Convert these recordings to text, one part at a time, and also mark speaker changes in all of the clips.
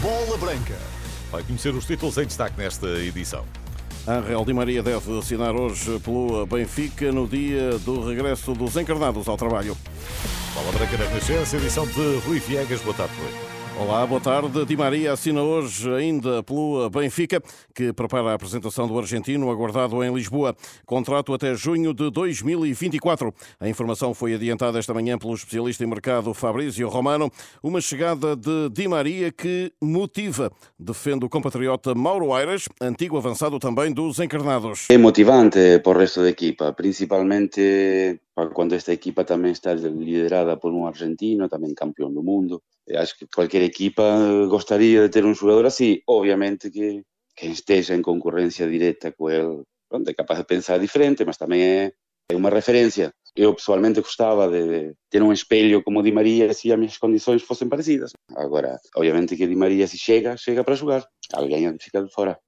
Speaker 1: Bola Branca. Vai conhecer os títulos em destaque nesta edição.
Speaker 2: Angel Di Maria deve assinar hoje pelo Benfica no dia do regresso dos encarnados ao trabalho.
Speaker 1: Bola Branca da Renascença, edição de Rui Viegas. Boa tarde, Rui.
Speaker 2: Olá, boa tarde. Di Maria assina hoje ainda pelo Benfica, que prepara a apresentação do argentino aguardado em Lisboa. Contrato até junho de 2024. A informação foi adiantada esta manhã pelo especialista em mercado Fabrício Romano. Uma chegada de Di Maria que motiva, defende o compatriota Mauro Aires, antigo avançado também dos encarnados.
Speaker 3: É motivante para o resto da equipa, principalmente para quando esta equipa também está liderada por um argentino, também campeão do mundo. Acho que qualquer equipa gostaria de ter um jogador assim. Obviamente que quem esteja em concorrência direta com ele pronto, capaz de pensar diferente, mas também é, é uma referência. Eu pessoalmente gostava de ter um espelho como Di Maria se as minhas condições fossem parecidas. Agora, obviamente que Di Maria se chega, chega para jogar. Alguém fica de fora.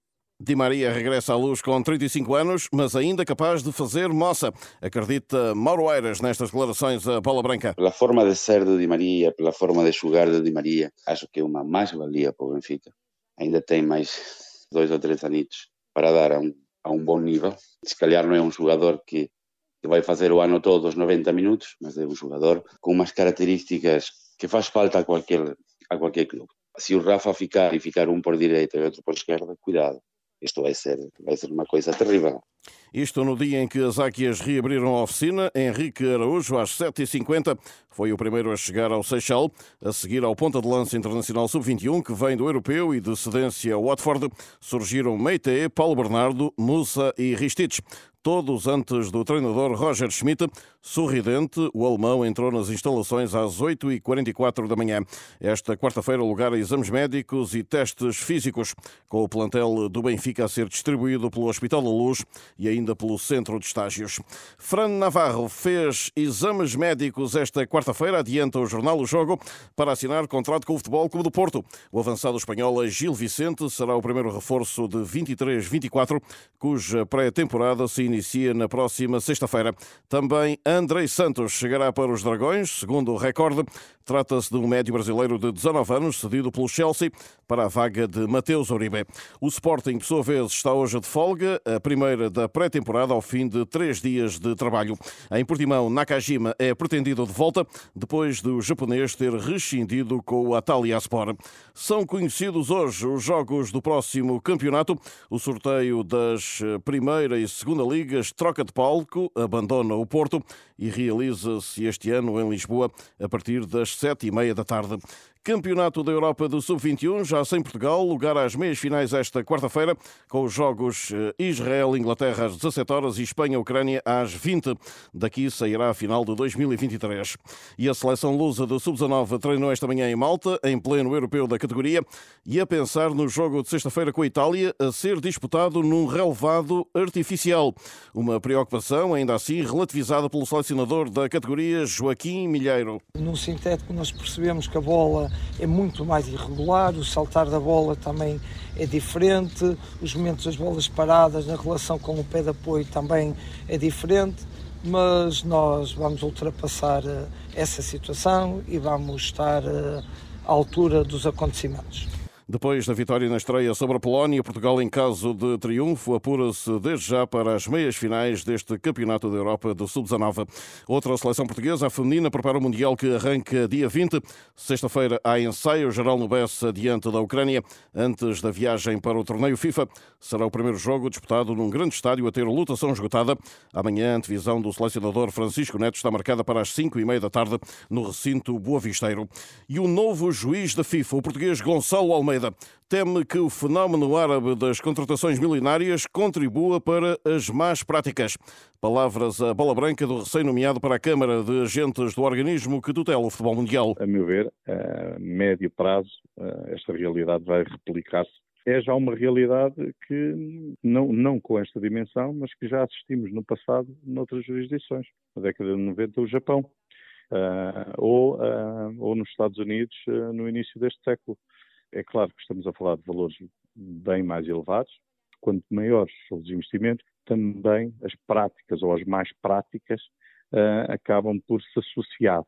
Speaker 2: Di Maria regressa à luz com 35 anos, mas ainda capaz de fazer moça. Acredita Mauro Eiras nestas declarações a bola branca.
Speaker 3: Pela forma de ser de Di Maria, pela forma de jogar de Di Maria, acho que é uma mais-valia para o Benfica. Ainda tem mais dois ou três anitos para dar a um, a um bom nível. Se calhar não é um jogador que, que vai fazer o ano todo os 90 minutos, mas é um jogador com umas características que faz falta a qualquer, a qualquer clube. Se o Rafa ficar e ficar um por direita e outro por esquerda, cuidado isto vai ser, vai ser uma coisa terrível.
Speaker 2: Isto no dia em que as Águias reabriram a oficina, Henrique Araújo, às 7h50, foi o primeiro a chegar ao Seixal, a seguir ao ponta de lança internacional sub-21, que vem do europeu e de cedência Watford, surgiram Meite, Paulo Bernardo, Musa e Ristich. Todos antes do treinador Roger Schmidt, sorridente, o alemão entrou nas instalações às 8h44 da manhã. Esta quarta-feira, lugar a exames médicos e testes físicos, com o plantel do Benfica a ser distribuído pelo Hospital da Luz e ainda pelo Centro de Estágios. Fran Navarro fez exames médicos esta quarta-feira, adianta o jornal O Jogo, para assinar contrato com o Futebol Clube do Porto. O avançado espanhol Gil Vicente será o primeiro reforço de 23-24, cuja pré-temporada se inicia na próxima sexta-feira. Também Andrei Santos chegará para os Dragões, segundo o recorde. Trata-se de um médio brasileiro de 19 anos, cedido pelo Chelsea para a vaga de Mateus Uribe. O Sporting, por sua vez, está hoje de folga, a primeira da pré-temporada ao fim de três dias de trabalho. Em Portimão, Nakajima é pretendido de volta depois do japonês ter rescindido com o Ataliaspor. São conhecidos hoje os jogos do próximo campeonato. O sorteio das primeira e segunda ligas troca de palco, abandona o Porto e realiza-se este ano em Lisboa a partir das sete e meia da tarde. Campeonato da Europa do Sub-21, já sem Portugal, lugar às meias finais esta quarta-feira, com os jogos eh, Israel-Inglaterra às 17 horas e Espanha-Ucrânia às 20. Daqui sairá a final de 2023. E a seleção lusa do Sub-19 treinou esta manhã em Malta, em pleno europeu da categoria, e a pensar no jogo de sexta-feira com a Itália, a ser disputado num relevado artificial. Uma preocupação, ainda assim, relativizada pelo selecionador da categoria, Joaquim Milheiro.
Speaker 4: No sintético, nós percebemos que a bola é muito mais irregular, o saltar da bola também é diferente, os momentos das bolas paradas na relação com o pé de apoio também é diferente, mas nós vamos ultrapassar eh, essa situação e vamos estar eh, à altura dos acontecimentos.
Speaker 2: Depois da vitória na estreia sobre a Polónia, Portugal, em caso de triunfo, apura-se desde já para as meias finais deste Campeonato da Europa do Sub-19. Outra seleção portuguesa, a feminina, prepara o Mundial que arranca dia 20. Sexta-feira há ensaio geral no Bessa diante da Ucrânia. Antes da viagem para o torneio FIFA, será o primeiro jogo disputado num grande estádio a ter lotação esgotada. Amanhã, a antevisão do selecionador Francisco Neto está marcada para as 5 e meia da tarde no recinto Boa Visteiro. E o novo juiz da FIFA, o português Gonçalo Almeida, Almeida teme que o fenómeno árabe das contratações milionárias contribua para as más práticas. Palavras a bola branca do recém-nomeado para a Câmara de Agentes do organismo que tutela o futebol mundial.
Speaker 5: A meu ver, a médio prazo, esta realidade vai replicar-se é já uma realidade que, não, não com esta dimensão, mas que já assistimos no passado noutras jurisdições. Na década de 90, o Japão, uh, ou, uh, ou nos Estados Unidos, uh, no início deste século. É claro que estamos a falar de valores bem mais elevados. Quanto maiores os investimentos, também as práticas ou as mais práticas uh, acabam por se associar.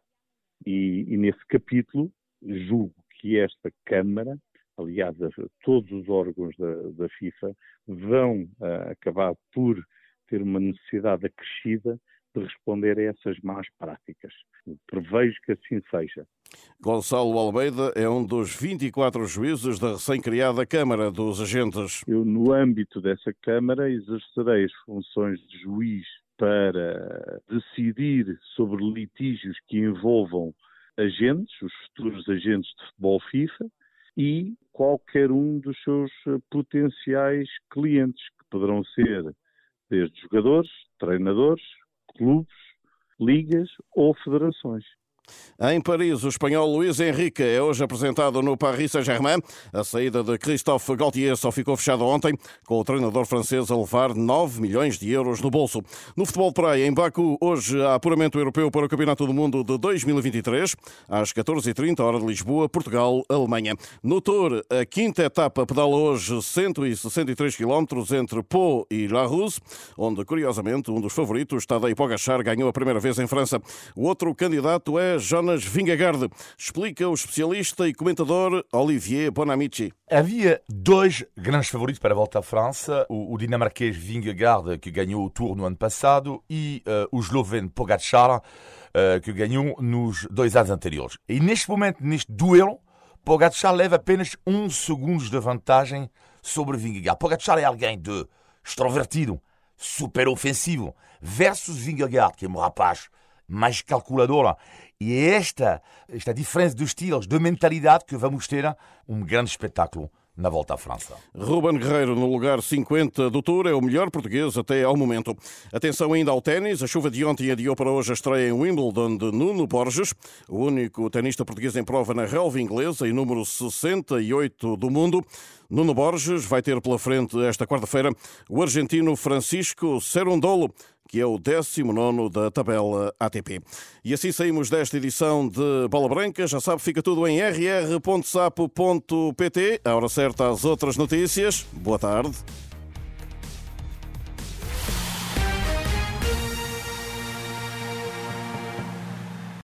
Speaker 5: E, e, nesse capítulo, julgo que esta Câmara, aliás, todos os órgãos da, da FIFA, vão uh, acabar por ter uma necessidade acrescida de responder a essas más práticas. Prevejo que assim seja.
Speaker 2: Gonçalo Almeida é um dos 24 juízes da recém-criada Câmara dos Agentes.
Speaker 5: Eu, no âmbito dessa Câmara, exercerei as funções de juiz para decidir sobre litígios que envolvam agentes, os futuros agentes de futebol FIFA, e qualquer um dos seus potenciais clientes, que poderão ser desde jogadores, treinadores, clubes, ligas ou federações.
Speaker 2: Em Paris, o espanhol Luís Henrique é hoje apresentado no Paris Saint-Germain. A saída de Christophe Gaultier só ficou fechada ontem, com o treinador francês a levar 9 milhões de euros no bolso. No futebol de praia, em Baku, hoje há apuramento europeu para o Campeonato do Mundo de 2023, às 14h30, hora de Lisboa, Portugal, Alemanha. No Tour, a quinta etapa pedala hoje 163 km entre Pau e La Rousse, onde, curiosamente, um dos favoritos, Tadej Pogacar, ganhou a primeira vez em França. O outro candidato é Jonas Vingegaard. Explica o especialista e comentador Olivier Bonamici.
Speaker 6: Havia dois grandes favoritos para a volta à França: o, o dinamarquês Vingegaard, que ganhou o Tour no ano passado, e uh, o esloveno Pogacar, uh, que ganhou nos dois anos anteriores. E neste momento, neste duelo, Pogacar leva apenas um segundo de vantagem sobre Vingegaard. Pogacar é alguém de extrovertido, super ofensivo, versus Vingegaard, que é um rapaz mais calculadora. E é esta, esta diferença de estilos, de mentalidade, que vamos ter um grande espetáculo na volta à França.
Speaker 2: Ruben Guerreiro, no lugar 50 do Tour, é o melhor português até ao momento. Atenção ainda ao ténis. A chuva de ontem adiou para hoje a estreia em Wimbledon de Nuno Borges, o único tenista português em prova na relva inglesa e número 68 do mundo. Nuno Borges vai ter pela frente esta quarta-feira o argentino Francisco Cerundolo, que é o 19 da tabela ATP. E assim saímos desta edição de Bola Branca. Já sabe, fica tudo em rr.sapo.pt. A hora certa às outras notícias. Boa tarde.